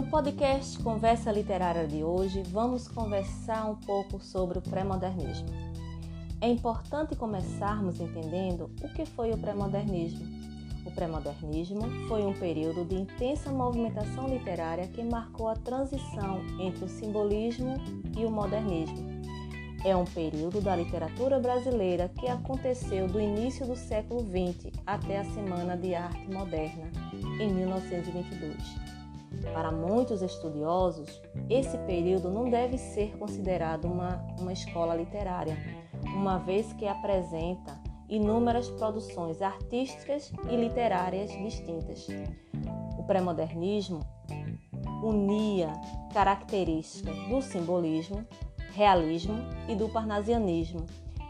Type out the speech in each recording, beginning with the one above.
No podcast Conversa Literária de hoje, vamos conversar um pouco sobre o pré-modernismo. É importante começarmos entendendo o que foi o pré-modernismo. O pré-modernismo foi um período de intensa movimentação literária que marcou a transição entre o simbolismo e o modernismo. É um período da literatura brasileira que aconteceu do início do século XX até a Semana de Arte Moderna, em 1922. Para muitos estudiosos, esse período não deve ser considerado uma, uma escola literária, uma vez que apresenta inúmeras produções artísticas e literárias distintas. O pré-modernismo unia características do simbolismo, realismo e do parnasianismo,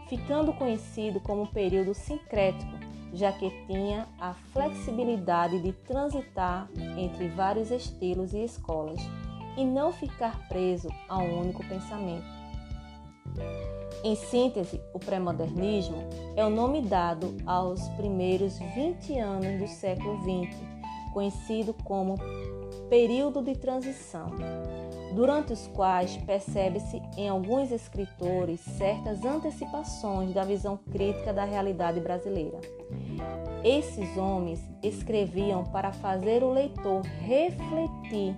ficando conhecido como período sincrético já que tinha a flexibilidade de transitar entre vários estilos e escolas e não ficar preso a um único pensamento. Em síntese, o pré-modernismo é o nome dado aos primeiros 20 anos do século XX, conhecido como período de transição, durante os quais percebe-se em alguns escritores certas antecipações da visão crítica da realidade brasileira. Esses homens escreviam para fazer o leitor refletir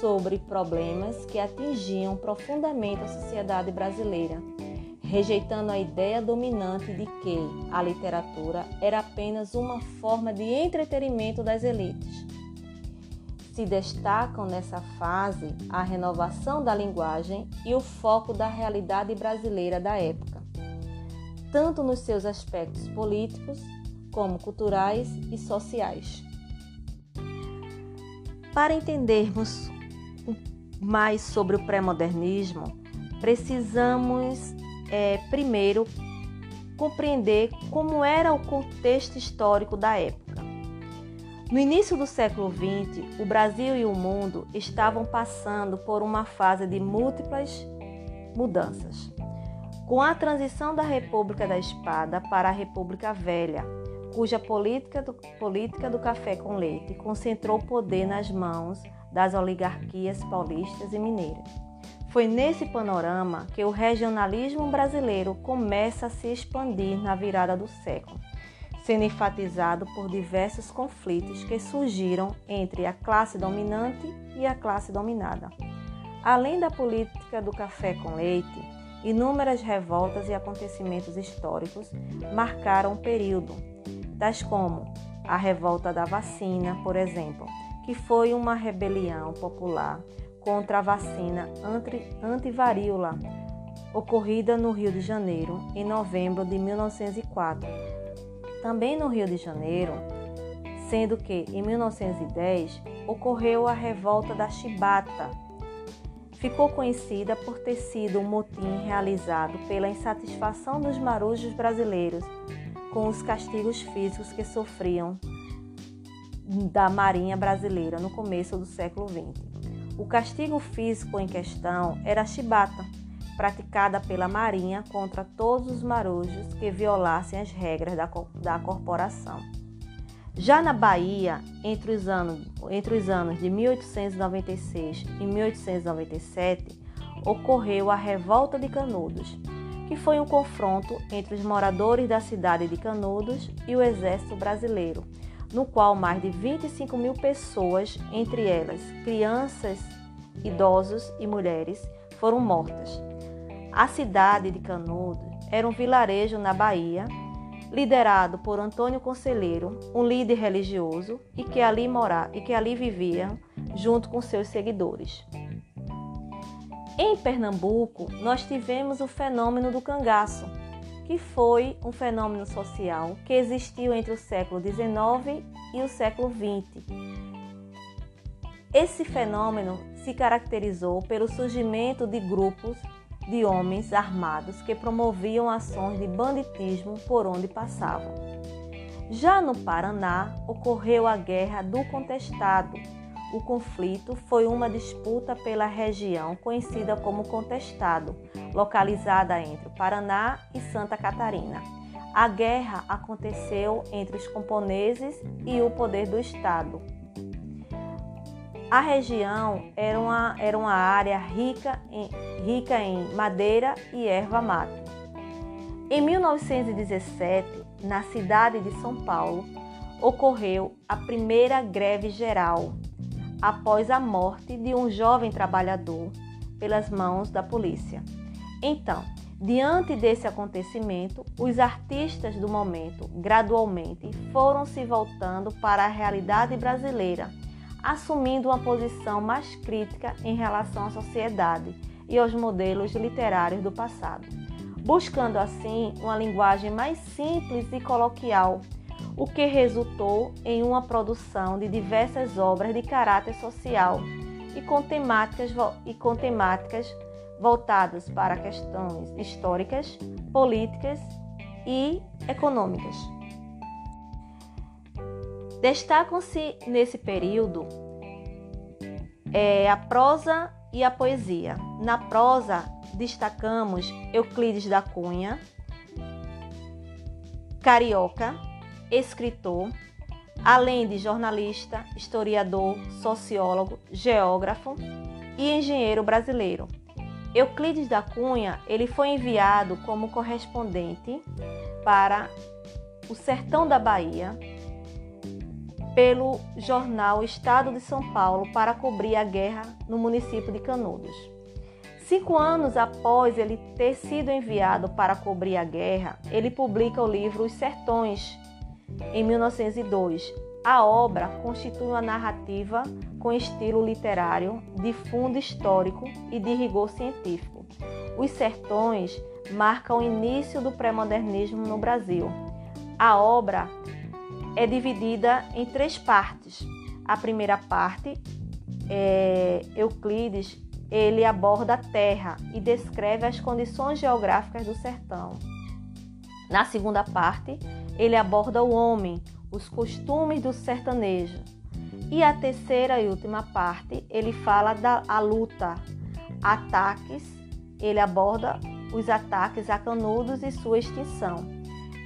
sobre problemas que atingiam profundamente a sociedade brasileira, rejeitando a ideia dominante de que a literatura era apenas uma forma de entretenimento das elites. Se destacam nessa fase a renovação da linguagem e o foco da realidade brasileira da época, tanto nos seus aspectos políticos como culturais e sociais. Para entendermos mais sobre o pré-modernismo, precisamos é, primeiro compreender como era o contexto histórico da época. No início do século XX, o Brasil e o mundo estavam passando por uma fase de múltiplas mudanças. Com a transição da República da Espada para a República Velha, cuja política do, política do café com leite concentrou poder nas mãos das oligarquias paulistas e mineiras. Foi nesse panorama que o regionalismo brasileiro começa a se expandir na virada do século, sendo enfatizado por diversos conflitos que surgiram entre a classe dominante e a classe dominada. Além da política do café com leite, inúmeras revoltas e acontecimentos históricos marcaram o período, tais como a revolta da vacina, por exemplo, que foi uma rebelião popular contra a vacina antivaríola ocorrida no Rio de Janeiro em novembro de 1904. Também no Rio de Janeiro, sendo que em 1910 ocorreu a revolta da Chibata. Ficou conhecida por ter sido um motim realizado pela insatisfação dos marujos brasileiros com os castigos físicos que sofriam da Marinha Brasileira no começo do século XX. O castigo físico em questão era a chibata, praticada pela Marinha contra todos os marujos que violassem as regras da, da corporação. Já na Bahia, entre os, anos, entre os anos de 1896 e 1897, ocorreu a Revolta de Canudos, que foi um confronto entre os moradores da cidade de Canudos e o exército brasileiro, no qual mais de 25 mil pessoas, entre elas crianças, idosos e mulheres, foram mortas. A cidade de Canudos era um vilarejo na Bahia, liderado por Antônio Conselheiro, um líder religioso e que ali morava e que ali vivia junto com seus seguidores. Em Pernambuco, nós tivemos o fenômeno do cangaço, que foi um fenômeno social que existiu entre o século XIX e o século XX. Esse fenômeno se caracterizou pelo surgimento de grupos de homens armados que promoviam ações de banditismo por onde passavam. Já no Paraná, ocorreu a Guerra do Contestado, o conflito foi uma disputa pela região conhecida como Contestado, localizada entre Paraná e Santa Catarina. A guerra aconteceu entre os camponeses e o poder do Estado. A região era uma, era uma área rica em, rica em madeira e erva mate. Em 1917, na cidade de São Paulo, ocorreu a primeira greve geral após a morte de um jovem trabalhador pelas mãos da polícia. Então, diante desse acontecimento, os artistas do momento gradualmente foram se voltando para a realidade brasileira, assumindo uma posição mais crítica em relação à sociedade e aos modelos literários do passado, buscando assim uma linguagem mais simples e coloquial o que resultou em uma produção de diversas obras de caráter social e com temáticas, e com temáticas voltadas para questões históricas, políticas e econômicas. Destacam-se nesse período é, a prosa e a poesia. Na prosa, destacamos Euclides da Cunha, Carioca, escritor, além de jornalista, historiador, sociólogo, geógrafo e engenheiro brasileiro. Euclides da Cunha, ele foi enviado como correspondente para o sertão da Bahia pelo jornal Estado de São Paulo para cobrir a guerra no município de Canudos. Cinco anos após ele ter sido enviado para cobrir a guerra, ele publica o livro Os Sertões, em 1902. A obra constitui uma narrativa com estilo literário, de fundo histórico e de rigor científico. Os Sertões marcam o início do pré-modernismo no Brasil. A obra é dividida em três partes. A primeira parte, é, Euclides, ele aborda a terra e descreve as condições geográficas do sertão. Na segunda parte, ele aborda o homem, os costumes do sertanejo. E a terceira e última parte, ele fala da a luta, ataques, ele aborda os ataques a Canudos e sua extinção.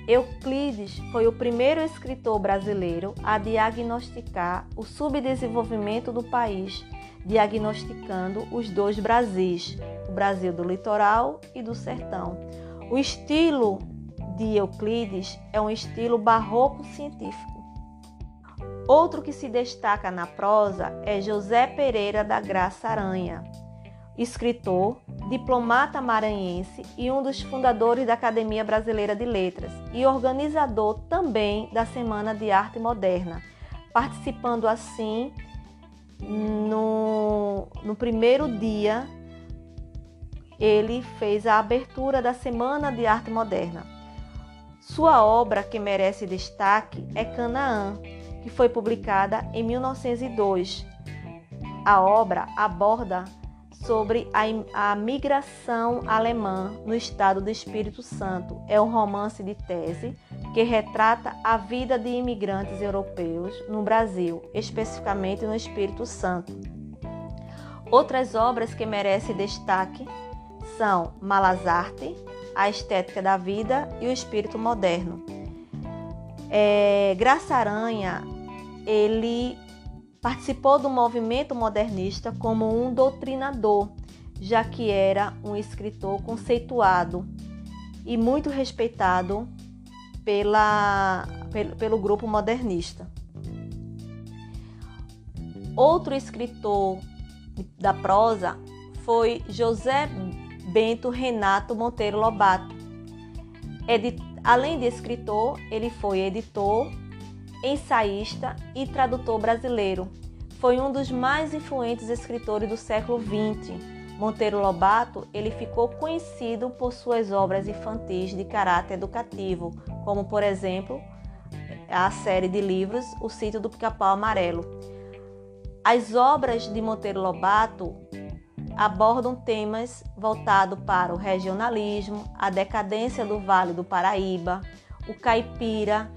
Euclides foi o primeiro escritor brasileiro a diagnosticar o subdesenvolvimento do país, diagnosticando os dois Brasis, o Brasil do litoral e do sertão. O estilo de Euclides é um estilo barroco científico. Outro que se destaca na prosa é José Pereira da Graça Aranha, escritor, diplomata maranhense e um dos fundadores da Academia Brasileira de Letras e organizador também da Semana de Arte Moderna, participando assim no, no primeiro dia ele fez a abertura da Semana de Arte Moderna. Sua obra que merece destaque é Canaã, que foi publicada em 1902. A obra aborda sobre a, a, migração alemã no estado do Espírito Santo. É um romance de tese que retrata a vida de imigrantes europeus no Brasil, especificamente no Espírito Santo. Outras obras que merecem destaque são Malazarte, a estética da vida e o espírito moderno. É, Graça Aranha, ele participou do movimento modernista como um doutrinador, já que era um escritor conceituado e muito respeitado pela, pelo, pelo grupo modernista. Outro escritor da prosa foi José Bento Renato Monteiro Lobato. Edit... Além de escritor, ele foi editor, ensaísta e tradutor brasileiro. Foi um dos mais influentes escritores do século XX. Monteiro Lobato ele ficou conhecido por suas obras infantis de caráter educativo, como por exemplo a série de livros O Sítio do Pica-Pau Amarelo. As obras de Monteiro Lobato abordam temas voltados para o regionalismo, a decadência do Vale do Paraíba, o caipira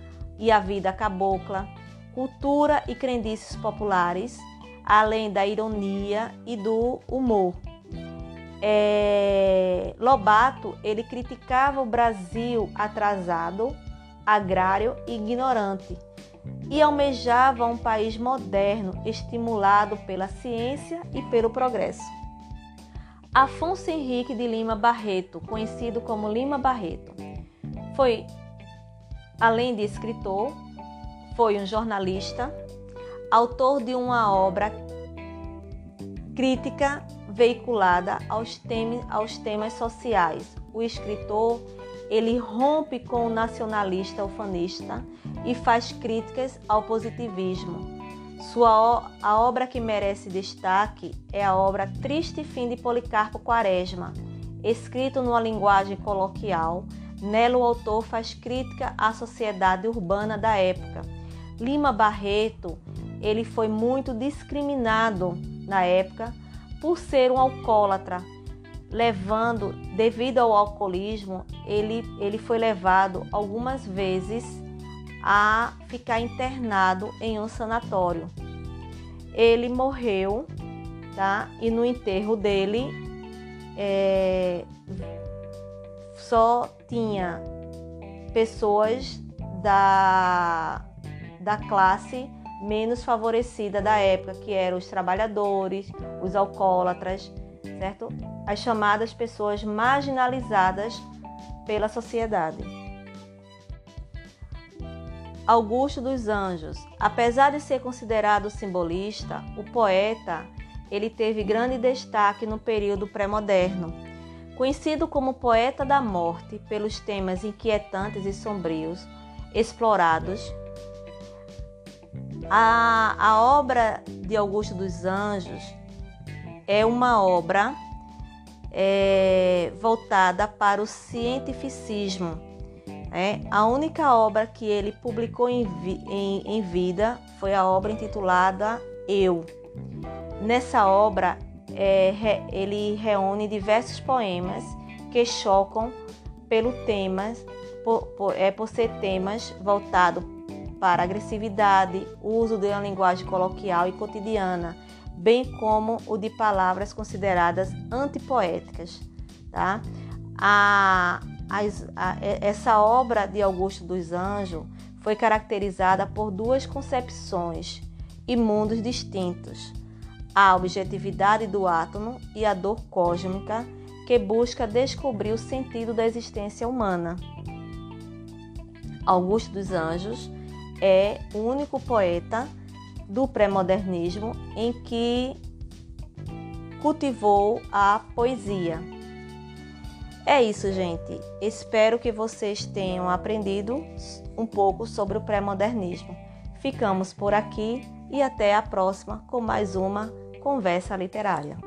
e a vida cabocla, cultura e crendices populares, além da ironia e do humor. É, Lobato ele criticava o Brasil atrasado, agrário e ignorante, e almejava um país moderno, estimulado pela ciência e pelo progresso. Afonso Henrique de Lima Barreto, conhecido como Lima Barreto, foi, além de escritor, foi um jornalista, autor de uma obra crítica veiculada aos, aos temas sociais. O escritor ele rompe com o nacionalista ufanista e faz críticas ao positivismo. Sua a obra que merece destaque é a obra Triste Fim de Policarpo Quaresma, escrito numa linguagem coloquial. Nela o autor faz crítica à sociedade urbana da época. Lima Barreto, ele foi muito discriminado na época por ser um alcoólatra, levando, devido ao alcoolismo, ele, ele foi levado algumas vezes a ficar internado em um sanatório. Ele morreu, tá? E no enterro dele é, só tinha pessoas da, da classe menos favorecida da época, que eram os trabalhadores, os alcoólatras, certo? As chamadas pessoas marginalizadas pela sociedade. Augusto dos Anjos, apesar de ser considerado simbolista, o poeta ele teve grande destaque no período pré-moderno. Conhecido como poeta da morte pelos temas inquietantes e sombrios explorados a, a obra de Augusto dos Anjos é uma obra é, voltada para o cientificismo. É, a única obra que ele publicou em, em, em vida foi a obra intitulada Eu. Nessa obra, é, ele reúne diversos poemas que chocam pelo temas, por, por, é, por ser temas voltados para agressividade, uso de uma linguagem coloquial e cotidiana, bem como o de palavras consideradas antipoéticas. Tá? A, a, essa obra de Augusto dos Anjos foi caracterizada por duas concepções e mundos distintos: a objetividade do átomo e a dor cósmica, que busca descobrir o sentido da existência humana. Augusto dos Anjos é o único poeta do pré-modernismo em que cultivou a poesia. É isso, gente. Espero que vocês tenham aprendido um pouco sobre o pré-modernismo. Ficamos por aqui e até a próxima com mais uma conversa literária.